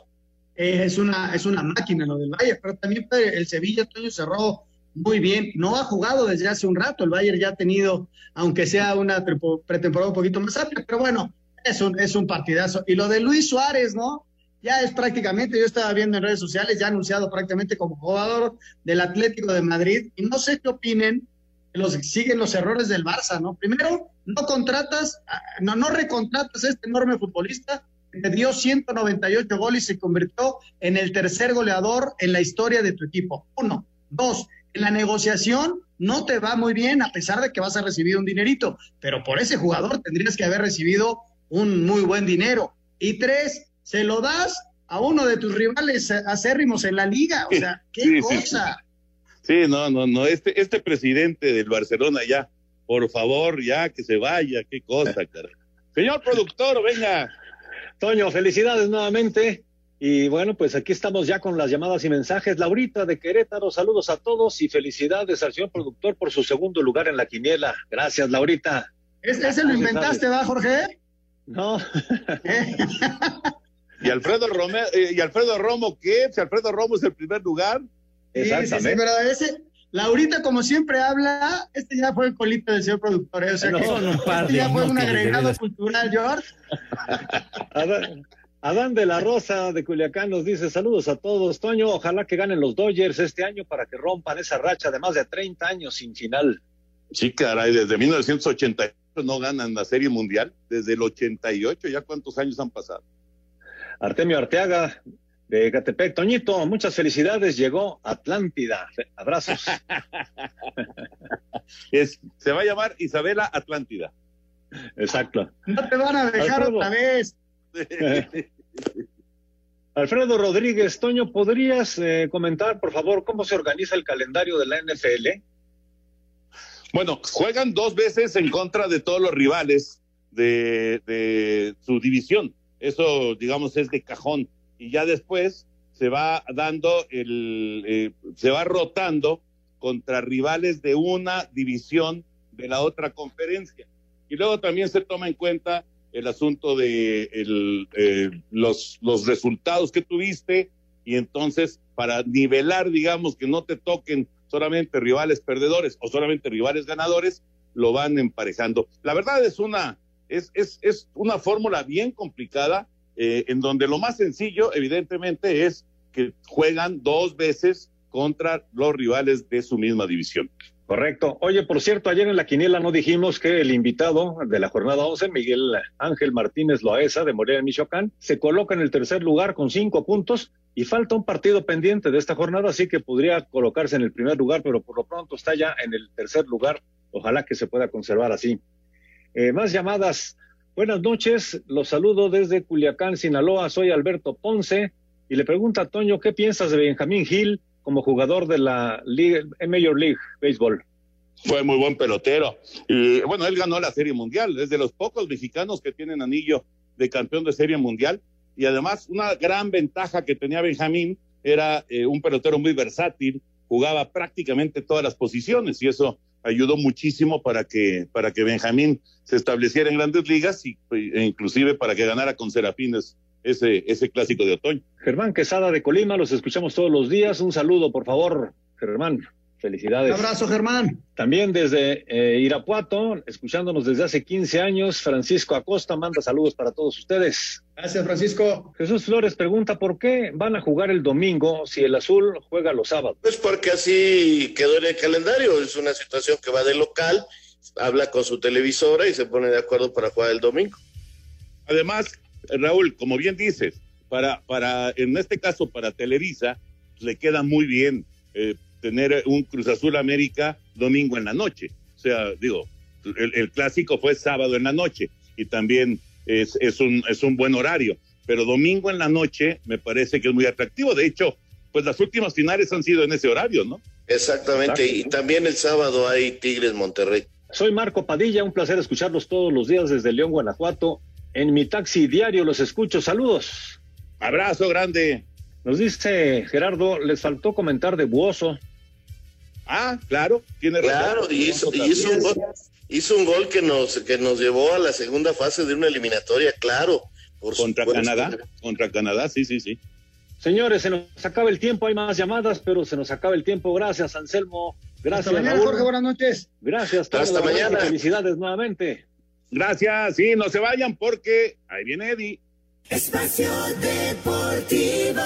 S9: Eh, es, una, es una máquina lo del Bayern, pero también el Sevilla, Toño cerró muy bien. No ha jugado desde hace un rato. El Bayern ya ha tenido, aunque sea una pretemporada un poquito más amplia, pero bueno, es un, es un partidazo. Y lo de Luis Suárez, ¿no? Ya es prácticamente, yo estaba viendo en redes sociales, ya anunciado prácticamente como jugador del Atlético de Madrid. Y no sé qué opinen, los siguen los errores del Barça, ¿no? Primero, no contratas, no, no recontratas a este enorme futbolista que dio 198 goles y se convirtió en el tercer goleador en la historia de tu equipo. Uno. Dos, la negociación no te va muy bien a pesar de que vas a recibir un dinerito, pero por ese jugador tendrías que haber recibido un muy buen dinero. Y tres, se lo das a uno de tus rivales acérrimos en la liga, o sea, qué cosa.
S7: Sí, no, no, no, este, este presidente del Barcelona ya, por favor, ya que se vaya, qué cosa, cara. Señor productor, venga.
S20: Toño, felicidades nuevamente. Y bueno, pues aquí estamos ya con las llamadas y mensajes. Laurita de Querétaro, saludos a todos y felicidades al señor productor por su segundo lugar en la quiniela. Gracias, Laurita.
S9: ¿Ese, lo inventaste, va, Jorge?
S20: No. *laughs* *laughs*
S7: ¿Y Alfredo, Romeo, eh, ¿Y Alfredo Romo qué? Si Alfredo Romo es el primer lugar.
S9: Exactamente. Sí, pero ese, Laurita, como siempre habla, este ya fue el colito del señor productor. ¿eh? O sea, que este ya fue un agregado cultural, George. *laughs*
S20: Adán de la Rosa de Culiacán nos dice saludos a todos. Toño, ojalá que ganen los Dodgers este año para que rompan esa racha de más de 30 años sin final.
S7: Sí, caray, desde 1988 no ganan la Serie Mundial. Desde el 88, ¿ya cuántos años han pasado?
S20: Artemio Arteaga de Catepec. Toñito, muchas felicidades. Llegó Atlántida. Abrazos. *laughs*
S7: es, se va a llamar Isabela Atlántida.
S20: Exacto.
S9: No te van a dejar otra vez. *laughs*
S20: Alfredo Rodríguez, Toño, ¿podrías eh, comentar, por favor, cómo se organiza el calendario de la NFL?
S7: Bueno, juegan dos veces en contra de todos los rivales de, su división. Eso, digamos, es de cajón. Y ya después se va dando el, eh, se va rotando contra rivales de una división de la otra conferencia. Y luego también se toma en cuenta el asunto de eh, los, los resultados que tuviste y entonces para nivelar, digamos, que no te toquen solamente rivales perdedores o solamente rivales ganadores, lo van emparejando. La verdad es una, es, es, es una fórmula bien complicada, eh, en donde lo más sencillo, evidentemente, es que juegan dos veces contra los rivales de su misma división.
S20: Correcto. Oye, por cierto, ayer en la quiniela no dijimos que el invitado de la jornada 11, Miguel Ángel Martínez Loaesa de Morelia, Michoacán, se coloca en el tercer lugar con cinco puntos y falta un partido pendiente de esta jornada, así que podría colocarse en el primer lugar, pero por lo pronto está ya en el tercer lugar. Ojalá que se pueda conservar así. Eh, más llamadas. Buenas noches, los saludo desde Culiacán, Sinaloa. Soy Alberto Ponce y le pregunta a Toño, ¿qué piensas de Benjamín Gil? Como jugador de la Major League Baseball.
S7: Fue muy buen pelotero. Y bueno, él ganó la Serie Mundial. Es de los pocos mexicanos que tienen anillo de campeón de Serie Mundial. Y además, una gran ventaja que tenía Benjamín era eh, un pelotero muy versátil, jugaba prácticamente todas las posiciones y eso ayudó muchísimo para que, para que Benjamín se estableciera en grandes ligas y, e inclusive para que ganara con Serafines ese, ese clásico de otoño.
S20: Germán Quesada de Colima, los escuchamos todos los días. Un saludo, por favor, Germán. Felicidades.
S9: Un abrazo, Germán.
S20: También desde eh, Irapuato, escuchándonos desde hace 15 años, Francisco Acosta manda saludos para todos ustedes.
S9: Gracias, Francisco.
S20: Jesús Flores pregunta por qué van a jugar el domingo si el azul juega los sábados.
S8: Pues porque así quedó en el calendario. Es una situación que va de local, habla con su televisora y se pone de acuerdo para jugar el domingo.
S7: Además, Raúl, como bien dices, para, para, en este caso, para Televisa, le queda muy bien. Eh, tener un Cruz Azul América domingo en la noche. O sea, digo, el, clásico fue sábado en la noche y también es, es, un, es un buen horario, pero domingo en la noche me parece que es muy atractivo. De hecho, pues las últimas finales han sido en ese horario, ¿no?
S8: Exactamente, y también el sábado hay Tigres Monterrey.
S20: Soy Marco Padilla, un placer escucharlos todos los días desde León, Guanajuato. En mi taxi diario los escucho. Saludos.
S7: Abrazo grande.
S20: Nos dice Gerardo, les faltó comentar de Buoso.
S7: Ah, claro, tiene
S8: claro, razón. Claro, y, hizo, un gol, hizo un gol que nos, que nos llevó a la segunda fase de una eliminatoria, claro.
S7: Por contra Canadá, contra Canadá, sí, sí, sí.
S20: Señores, se nos acaba el tiempo, hay más llamadas, pero se nos acaba el tiempo. Gracias, Anselmo. Gracias,
S9: Hasta mañana, Jorge, buenas noches.
S20: Gracias,
S8: hasta mañana.
S20: Felicidades nuevamente.
S7: Gracias, sí, no se vayan porque ahí viene Eddie.
S11: Espacio Deportivo.